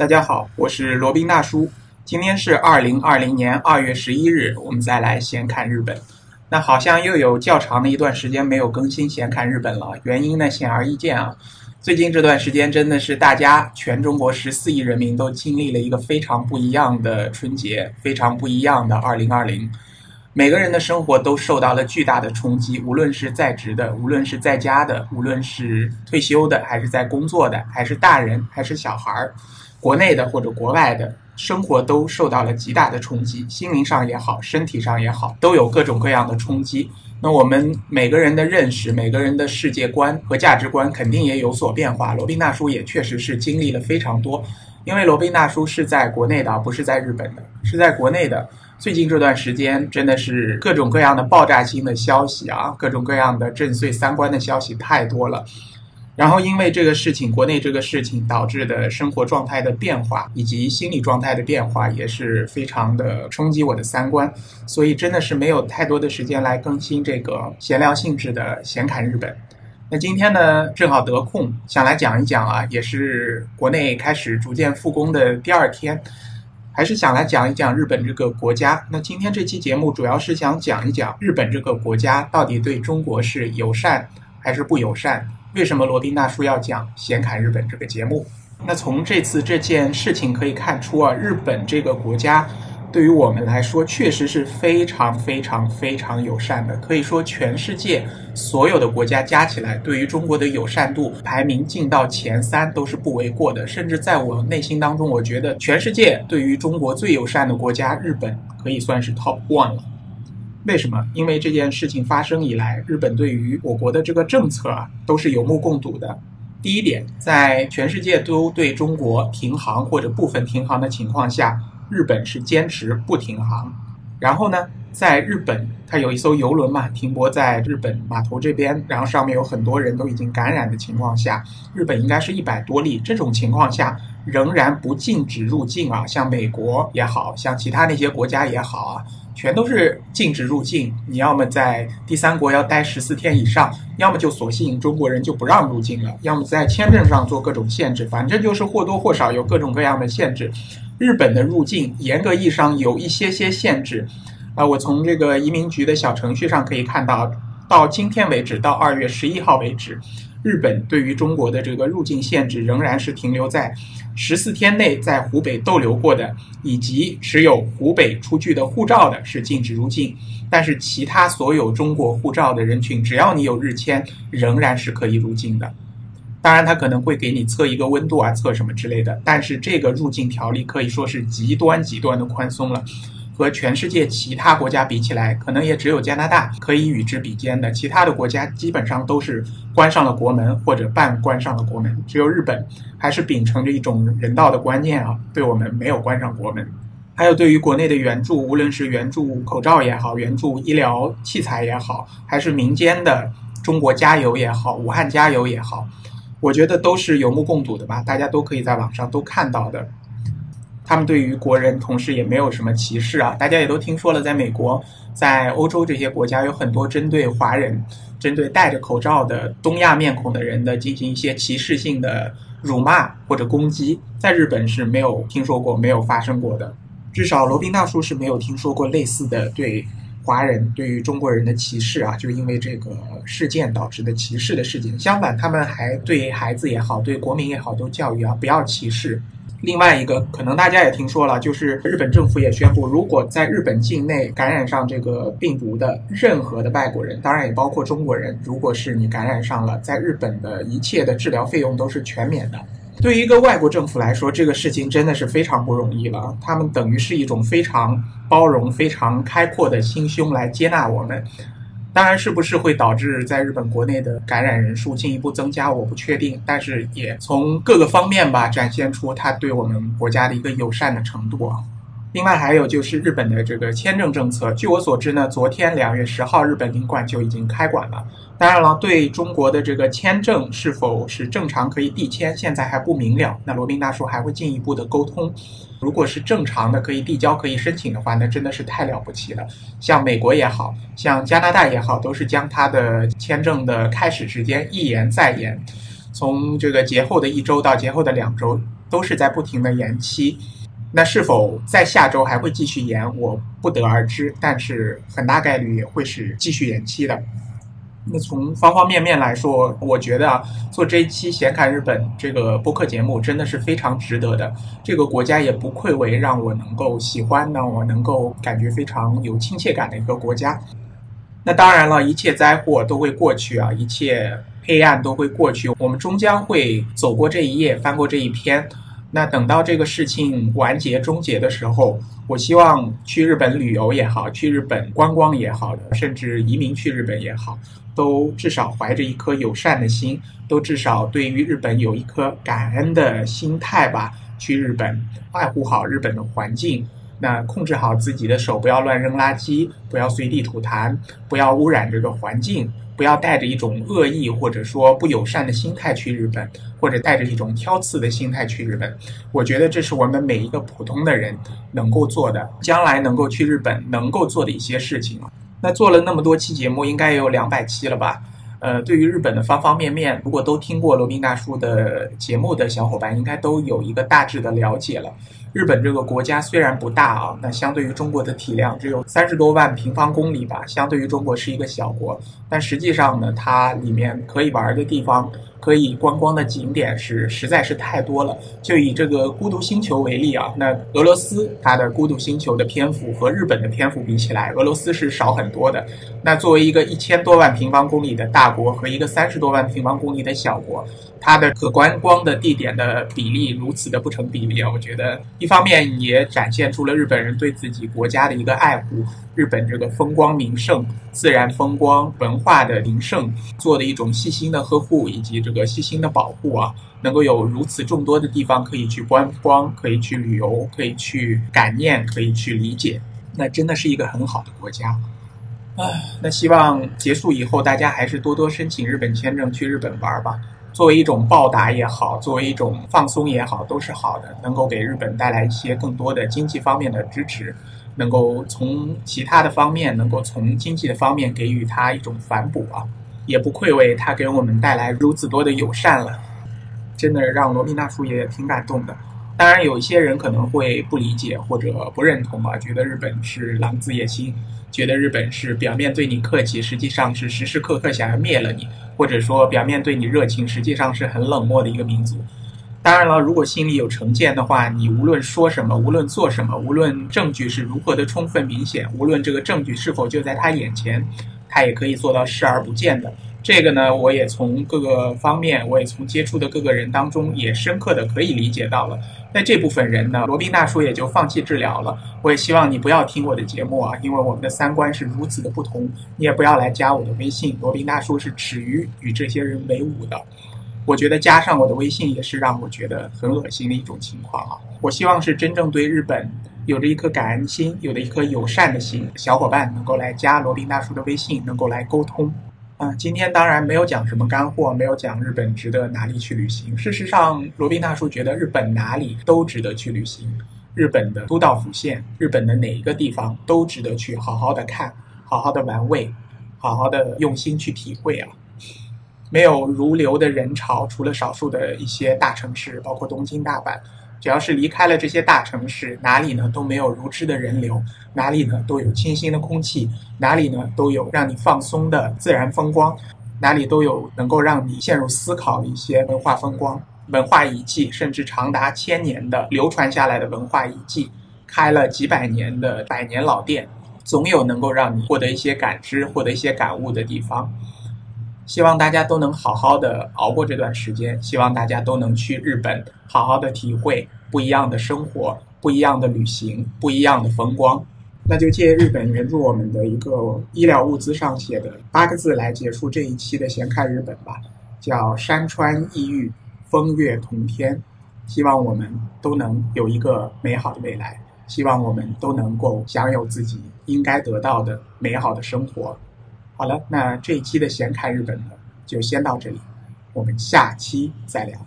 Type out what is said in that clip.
大家好，我是罗宾大叔。今天是二零二零年二月十一日，我们再来闲侃日本。那好像又有较长的一段时间没有更新闲侃日本了，原因呢显而易见啊。最近这段时间真的是大家全中国十四亿人民都经历了一个非常不一样的春节，非常不一样的二零二零。每个人的生活都受到了巨大的冲击，无论是在职的，无论是在家的，无论是退休的，还是在工作的，还是大人，还是小孩儿，国内的或者国外的，生活都受到了极大的冲击，心灵上也好，身体上也好，都有各种各样的冲击。那我们每个人的认识，每个人的世界观和价值观肯定也有所变化。罗宾大叔也确实是经历了非常多，因为罗宾大叔是在国内的，不是在日本的，是在国内的。最近这段时间真的是各种各样的爆炸性的消息啊，各种各样的震碎三观的消息太多了。然后因为这个事情，国内这个事情导致的生活状态的变化以及心理状态的变化也是非常的冲击我的三观，所以真的是没有太多的时间来更新这个闲聊性质的闲侃日本。那今天呢，正好得空，想来讲一讲啊，也是国内开始逐渐复工的第二天。还是想来讲一讲日本这个国家。那今天这期节目主要是想讲一讲日本这个国家到底对中国是友善还是不友善？为什么罗宾大叔要讲闲侃日本这个节目？那从这次这件事情可以看出啊，日本这个国家。对于我们来说，确实是非常非常非常友善的。可以说，全世界所有的国家加起来，对于中国的友善度排名进到前三都是不为过的。甚至在我内心当中，我觉得全世界对于中国最友善的国家，日本可以算是 top one 了。为什么？因为这件事情发生以来，日本对于我国的这个政策啊，都是有目共睹的。第一点，在全世界都对中国停航或者部分停航的情况下。日本是坚持不停航，然后呢，在日本，它有一艘游轮嘛，停泊在日本码头这边，然后上面有很多人都已经感染的情况下，日本应该是一百多例。这种情况下，仍然不禁止入境啊，像美国也好像其他那些国家也好啊，全都是禁止入境。你要么在第三国要待十四天以上，要么就索性中国人就不让入境了，要么在签证上做各种限制，反正就是或多或少有各种各样的限制。日本的入境严格意义上有一些些限制，啊，我从这个移民局的小程序上可以看到，到今天为止，到二月十一号为止，日本对于中国的这个入境限制仍然是停留在十四天内在湖北逗留过的，以及持有湖北出具的护照的是禁止入境，但是其他所有中国护照的人群，只要你有日签，仍然是可以入境的。当然，他可能会给你测一个温度啊，测什么之类的。但是这个入境条例可以说是极端极端的宽松了，和全世界其他国家比起来，可能也只有加拿大可以与之比肩的。其他的国家基本上都是关上了国门或者半关上了国门，只有日本还是秉承着一种人道的观念啊，对我们没有关上国门。还有对于国内的援助，无论是援助口罩也好，援助医疗器材也好，还是民间的中国加油也好，武汉加油也好。我觉得都是有目共睹的吧，大家都可以在网上都看到的。他们对于国人，同时也没有什么歧视啊。大家也都听说了，在美国、在欧洲这些国家，有很多针对华人、针对戴着口罩的东亚面孔的人的进行一些歧视性的辱骂或者攻击。在日本是没有听说过、没有发生过的，至少罗宾大叔是没有听说过类似的对。华人对于中国人的歧视啊，就因为这个事件导致的歧视的事件。相反，他们还对孩子也好，对国民也好，都教育啊不要歧视。另外一个，可能大家也听说了，就是日本政府也宣布，如果在日本境内感染上这个病毒的任何的外国人，当然也包括中国人，如果是你感染上了，在日本的一切的治疗费用都是全免的。对于一个外国政府来说，这个事情真的是非常不容易了。他们等于是一种非常包容、非常开阔的心胸来接纳我们。当然是不是会导致在日本国内的感染人数进一步增加，我不确定。但是也从各个方面吧，展现出他对我们国家的一个友善的程度啊。另外还有就是日本的这个签证政策，据我所知呢，昨天两月十号日本领馆就已经开馆了。当然了，对中国的这个签证是否是正常可以递签，现在还不明了。那罗宾大叔还会进一步的沟通。如果是正常的可以递交可以申请的话，那真的是太了不起了。像美国也好像加拿大也好，都是将他的签证的开始时间一延再延，从这个节后的一周到节后的两周。都是在不停的延期。那是否在下周还会继续延，我不得而知，但是很大概率也会是继续延期的。那从方方面面来说，我觉得做这一期闲侃日本这个播客节目真的是非常值得的。这个国家也不愧为让我能够喜欢、让我能够感觉非常有亲切感的一个国家。那当然了，一切灾祸都会过去啊，一切黑暗都会过去，我们终将会走过这一页，翻过这一篇。那等到这个事情完结终结的时候，我希望去日本旅游也好，去日本观光也好，甚至移民去日本也好，都至少怀着一颗友善的心，都至少对于日本有一颗感恩的心态吧。去日本，爱护好日本的环境，那控制好自己的手，不要乱扔垃圾，不要随地吐痰，不要污染这个环境。不要带着一种恶意或者说不友善的心态去日本，或者带着一种挑刺的心态去日本。我觉得这是我们每一个普通的人能够做的，将来能够去日本能够做的一些事情。那做了那么多期节目，应该也有两百期了吧？呃，对于日本的方方面面，如果都听过罗宾大叔的节目的小伙伴，应该都有一个大致的了解了。日本这个国家虽然不大啊，那相对于中国的体量只有三十多万平方公里吧，相对于中国是一个小国，但实际上呢，它里面可以玩的地方。可以观光的景点是实在是太多了。就以这个孤独星球为例啊，那俄罗斯它的孤独星球的篇幅和日本的篇幅比起来，俄罗斯是少很多的。那作为一个一千多万平方公里的大国和一个三十多万平方公里的小国，它的可观光的地点的比例如此的不成比例啊！我觉得一方面也展现出了日本人对自己国家的一个爱护。日本这个风光名胜、自然风光、文化的名胜，做的一种细心的呵护以及这个细心的保护啊，能够有如此众多的地方可以去观光、可以去旅游、可以去感念、可以去理解，那真的是一个很好的国家。唉，那希望结束以后，大家还是多多申请日本签证去日本玩吧。作为一种报答也好，作为一种放松也好，都是好的，能够给日本带来一些更多的经济方面的支持。能够从其他的方面，能够从经济的方面给予他一种反哺啊，也不愧为他给我们带来如此多的友善了，真的让罗密娜叔也挺感动的。当然，有一些人可能会不理解或者不认同吧，觉得日本是狼子野心，觉得日本是表面对你客气，实际上是时时刻刻想要灭了你，或者说表面对你热情，实际上是很冷漠的一个民族。当然了，如果心里有成见的话，你无论说什么，无论做什么，无论证据是如何的充分明显，无论这个证据是否就在他眼前，他也可以做到视而不见的。这个呢，我也从各个方面，我也从接触的各个人当中，也深刻的可以理解到了。那这部分人呢，罗宾大叔也就放弃治疗了。我也希望你不要听我的节目啊，因为我们的三观是如此的不同。你也不要来加我的微信，罗宾大叔是耻于与这些人为伍的。我觉得加上我的微信也是让我觉得很恶心的一种情况啊！我希望是真正对日本有着一颗感恩心、有着一颗友善的心小伙伴能够来加罗宾大叔的微信，能够来沟通。啊，今天当然没有讲什么干货，没有讲日本值得哪里去旅行。事实上，罗宾大叔觉得日本哪里都值得去旅行，日本的都道府县，日本的哪一个地方都值得去好好的看，好好的玩味，好好的用心去体会啊！没有如流的人潮，除了少数的一些大城市，包括东京、大阪，只要是离开了这些大城市，哪里呢都没有如织的人流，哪里呢都有清新的空气，哪里呢都有让你放松的自然风光，哪里都有能够让你陷入思考一些文化风光、文化遗迹，甚至长达千年的流传下来的文化遗迹，开了几百年的百年老店，总有能够让你获得一些感知、获得一些感悟的地方。希望大家都能好好的熬过这段时间，希望大家都能去日本好好的体会不一样的生活、不一样的旅行、不一样的风光。那就借日本援助我们的一个医疗物资上写的八个字来结束这一期的闲看日本吧，叫山川异域，风月同天。希望我们都能有一个美好的未来，希望我们都能够享有自己应该得到的美好的生活。好了，那这一期的闲侃日本呢，就先到这里，我们下期再聊。